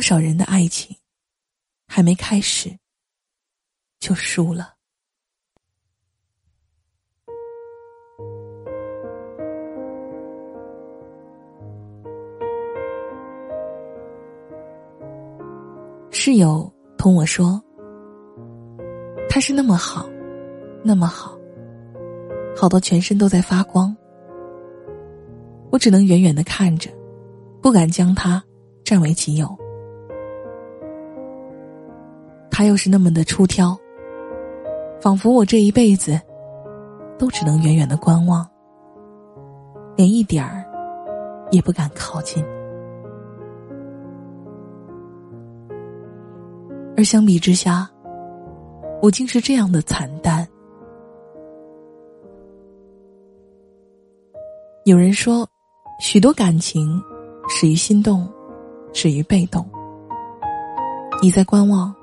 多少人的爱情，还没开始就输了。室友同我说：“他是那么好，那么好，好到全身都在发光。我只能远远的看着，不敢将他占为己有。他又是那么的出挑，仿佛我这一辈子都只能远远的观望，连一点儿也不敢靠近。”而相比之下，我竟是这样的惨淡。有人说，许多感情始于心动，始于被动。你在观望，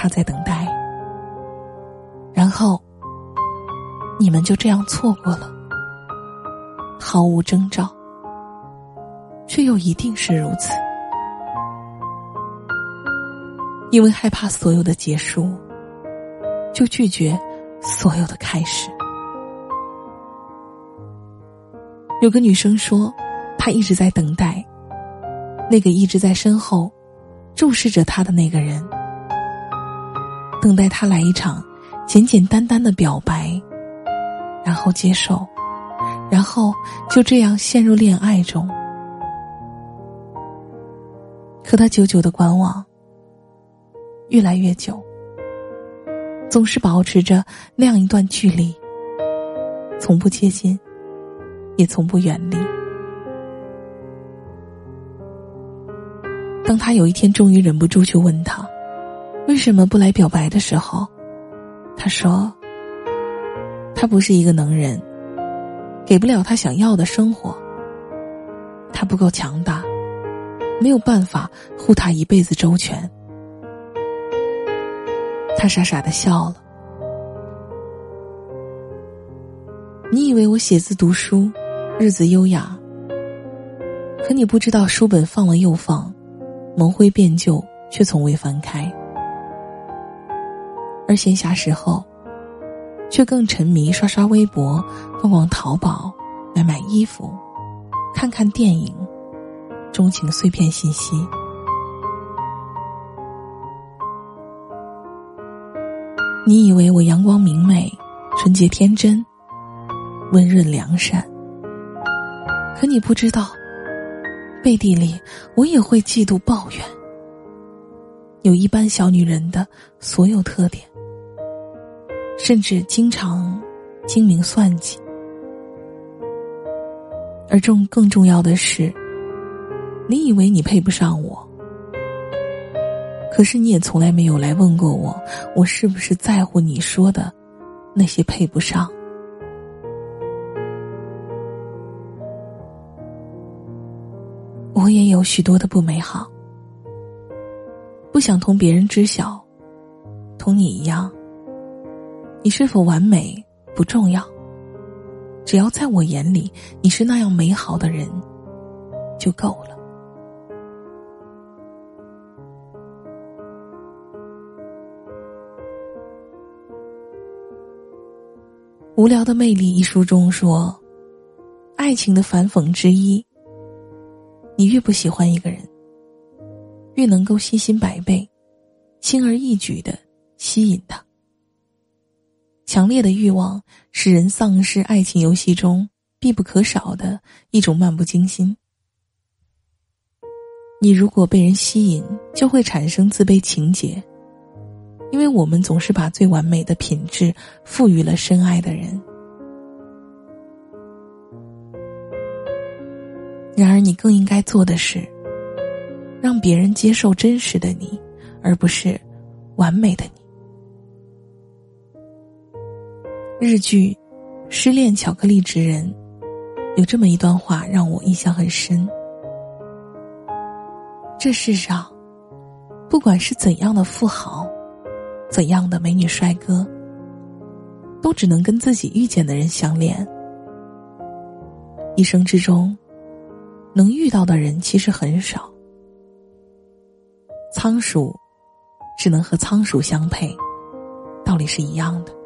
他在等待，然后你们就这样错过了，毫无征兆，却又一定是如此。因为害怕所有的结束，就拒绝所有的开始。有个女生说，她一直在等待。那个一直在身后注视着她的那个人，等待他来一场简简单单的表白，然后接受，然后就这样陷入恋爱中。可他久久的观望。越来越久，总是保持着那样一段距离，从不接近，也从不远离。当他有一天终于忍不住去问他，为什么不来表白的时候，他说：“他不是一个能人，给不了他想要的生活。他不够强大，没有办法护他一辈子周全。”他傻傻的笑了。你以为我写字读书，日子优雅。可你不知道，书本放了又放，蒙灰变旧，却从未翻开。而闲暇时候，却更沉迷刷刷微博、逛逛淘宝、买买衣服、看看电影，钟情碎片信息。你以为我阳光明媚、纯洁天真、温润良善，可你不知道，背地里我也会嫉妒抱怨，有一般小女人的所有特点，甚至经常精明算计。而重更重要的是，你以为你配不上我。可是你也从来没有来问过我，我是不是在乎你说的那些配不上？我也有许多的不美好，不想同别人知晓，同你一样。你是否完美不重要，只要在我眼里你是那样美好的人，就够了。《无聊的魅力》一书中说，爱情的反讽之一。你越不喜欢一个人，越能够信心百倍、轻而易举的吸引他。强烈的欲望使人丧失爱情游戏中必不可少的一种漫不经心。你如果被人吸引，就会产生自卑情结。因为我们总是把最完美的品质赋予了深爱的人，然而你更应该做的是，让别人接受真实的你，而不是完美的你。日剧《失恋巧克力职人》有这么一段话让我印象很深：这世上，不管是怎样的富豪。怎样的美女帅哥，都只能跟自己遇见的人相恋。一生之中，能遇到的人其实很少。仓鼠只能和仓鼠相配，道理是一样的。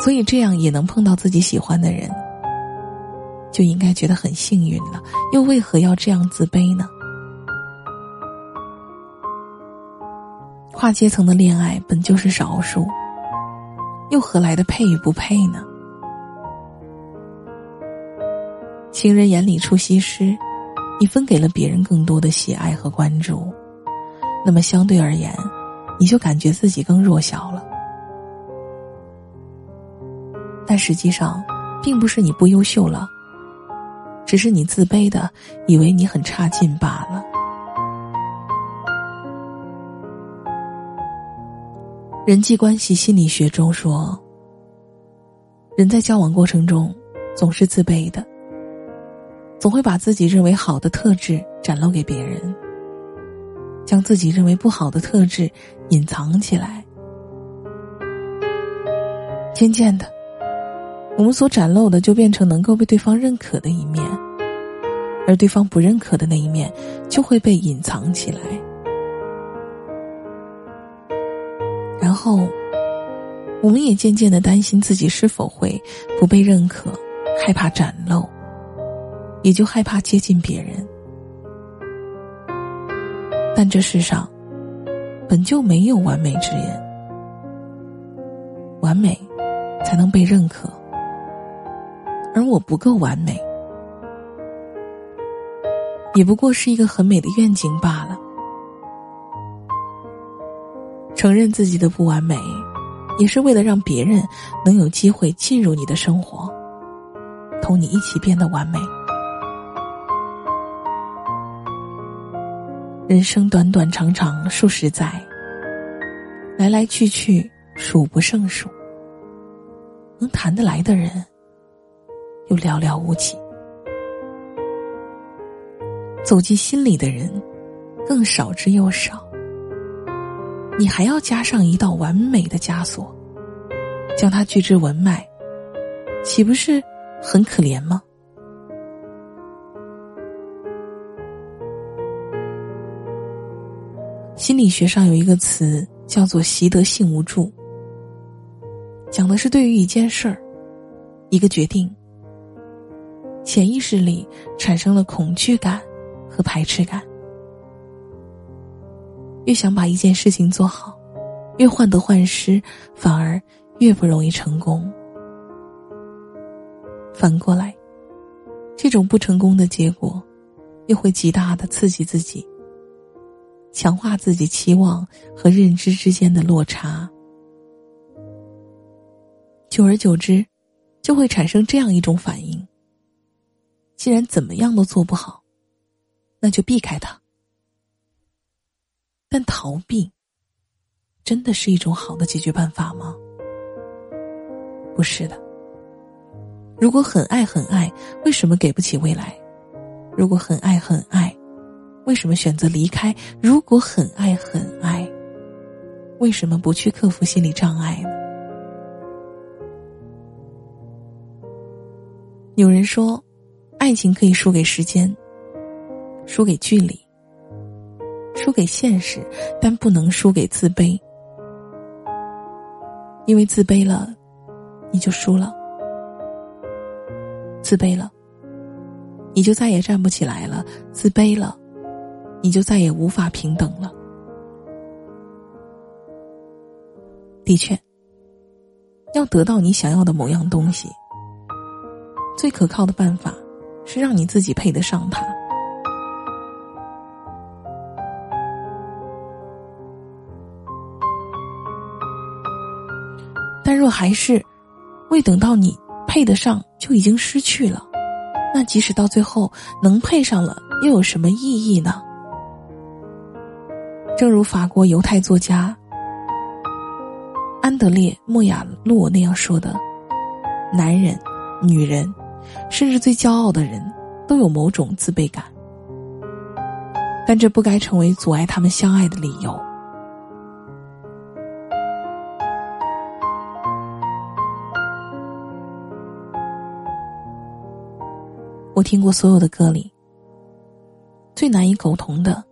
所以这样也能碰到自己喜欢的人，就应该觉得很幸运了。又为何要这样自卑呢？跨阶层的恋爱本就是少数，又何来的配与不配呢？情人眼里出西施，你分给了别人更多的喜爱和关注，那么相对而言，你就感觉自己更弱小了。实际上，并不是你不优秀了，只是你自卑的以为你很差劲罢了。人际关系心理学中说，人在交往过程中总是自卑的，总会把自己认为好的特质展露给别人，将自己认为不好的特质隐藏起来。渐渐的，我们所展露的就变成能够被对方认可的一面，而对方不认可的那一面就会被隐藏起来。然后，我们也渐渐的担心自己是否会不被认可，害怕展露，也就害怕接近别人。但这世上本就没有完美之人，完美才能被认可，而我不够完美，也不过是一个很美的愿景罢了。承认自己的不完美，也是为了让别人能有机会进入你的生活，同你一起变得完美。人生短短长长数十载，来来去去数不胜数，能谈得来的人又寥寥无几，走进心里的人更少之又少。你还要加上一道完美的枷锁，将它拒之文脉，岂不是很可怜吗？心理学上有一个词叫做习得性无助，讲的是对于一件事儿、一个决定，潜意识里产生了恐惧感和排斥感。越想把一件事情做好，越患得患失，反而越不容易成功。反过来，这种不成功的结果，又会极大的刺激自己，强化自己期望和认知之间的落差。久而久之，就会产生这样一种反应：既然怎么样都做不好，那就避开它。但逃避，真的是一种好的解决办法吗？不是的。如果很爱很爱，为什么给不起未来？如果很爱很爱，为什么选择离开？如果很爱很爱，为什么不去克服心理障碍呢？有人说，爱情可以输给时间，输给距离。输给现实，但不能输给自卑，因为自卑了，你就输了；自卑了，你就再也站不起来了；自卑了，你就再也无法平等了。的确，要得到你想要的某样东西，最可靠的办法是让你自己配得上他。但若还是未等到你配得上就已经失去了，那即使到最后能配上了，又有什么意义呢？正如法国犹太作家安德烈·莫亚洛那样说的：“男人、女人，甚至最骄傲的人，都有某种自卑感，但这不该成为阻碍他们相爱的理由。”我听过所有的歌里，最难以苟同的，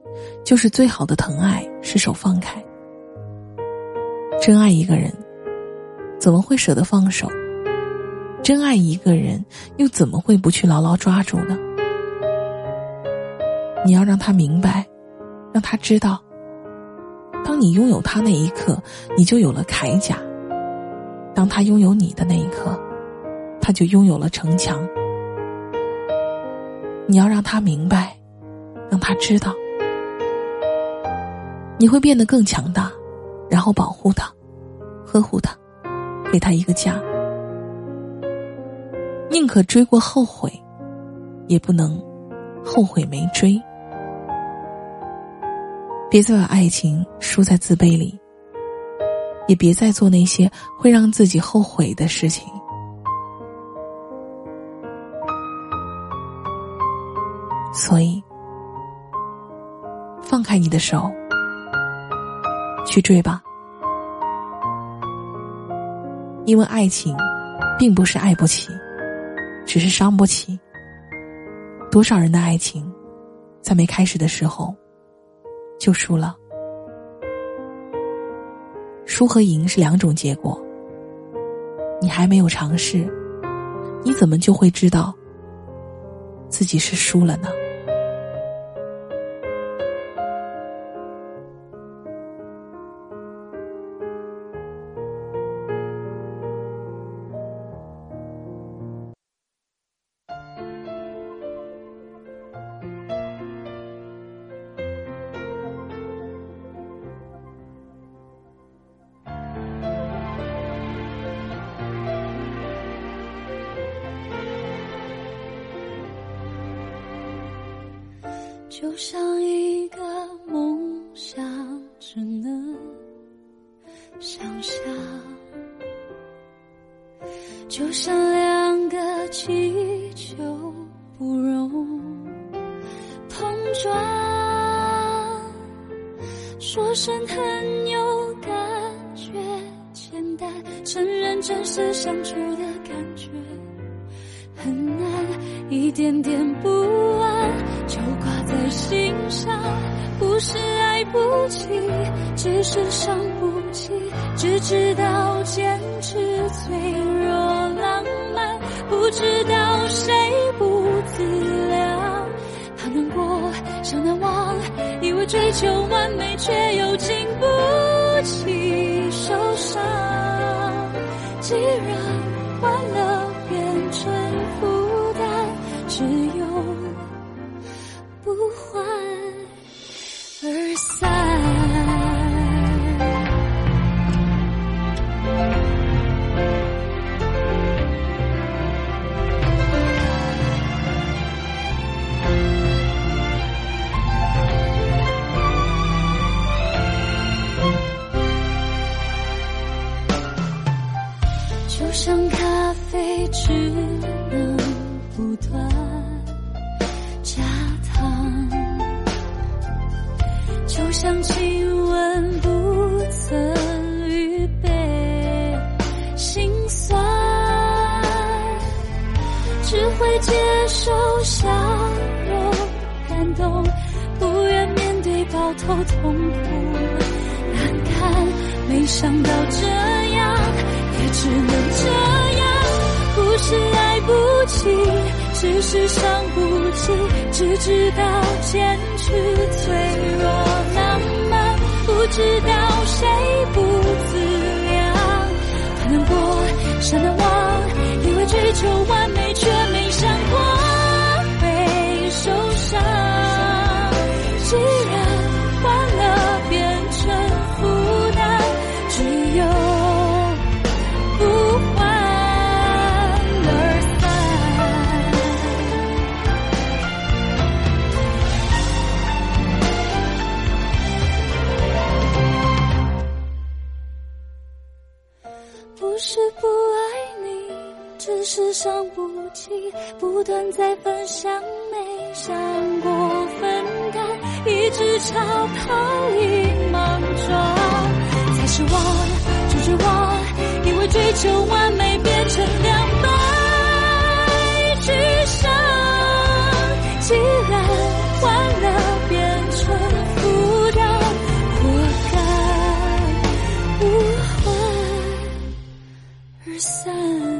就是最好的疼爱是手放开。真爱一个人，怎么会舍得放手？真爱一个人，又怎么会不去牢牢抓住呢？你要让他明白，让他知道，当你拥有他那一刻，你就有了铠甲；当他拥有你的那一刻，他就拥有了城墙。你要让他明白，让他知道，你会变得更强大，然后保护他，呵护他，给他一个家。宁可追过后悔，也不能后悔没追。别再把爱情输在自卑里，也别再做那些会让自己后悔的事情。所以，放开你的手，去追吧。因为爱情，并不是爱不起，只是伤不起。多少人的爱情，在没开始的时候，就输了。输和赢是两种结果。你还没有尝试，你怎么就会知道自己是输了呢？就像一个梦想，只能想象；就像两个气球，不容碰撞。说声很有感觉，简单承认真实相处的感觉很难，一点点不。心上，不是爱不起，只是伤不起。只知道坚持脆弱浪漫，不知道谁不自量。怕难过，想难忘，以为追求完美，却又经不起受伤。既然会接受笑容感动，不愿面对抱头痛哭难堪。没想到这样，也只能这样，不是爱不起，只是伤不起，只知道坚持脆弱浪漫。不知道谁不自量，太难过，想难忘，是不爱你，只是伤不起。不断在分享，没想过分担，一直朝泡影莽撞。才是我，就绝望，因为追求完美变成两败俱伤。既然完了散。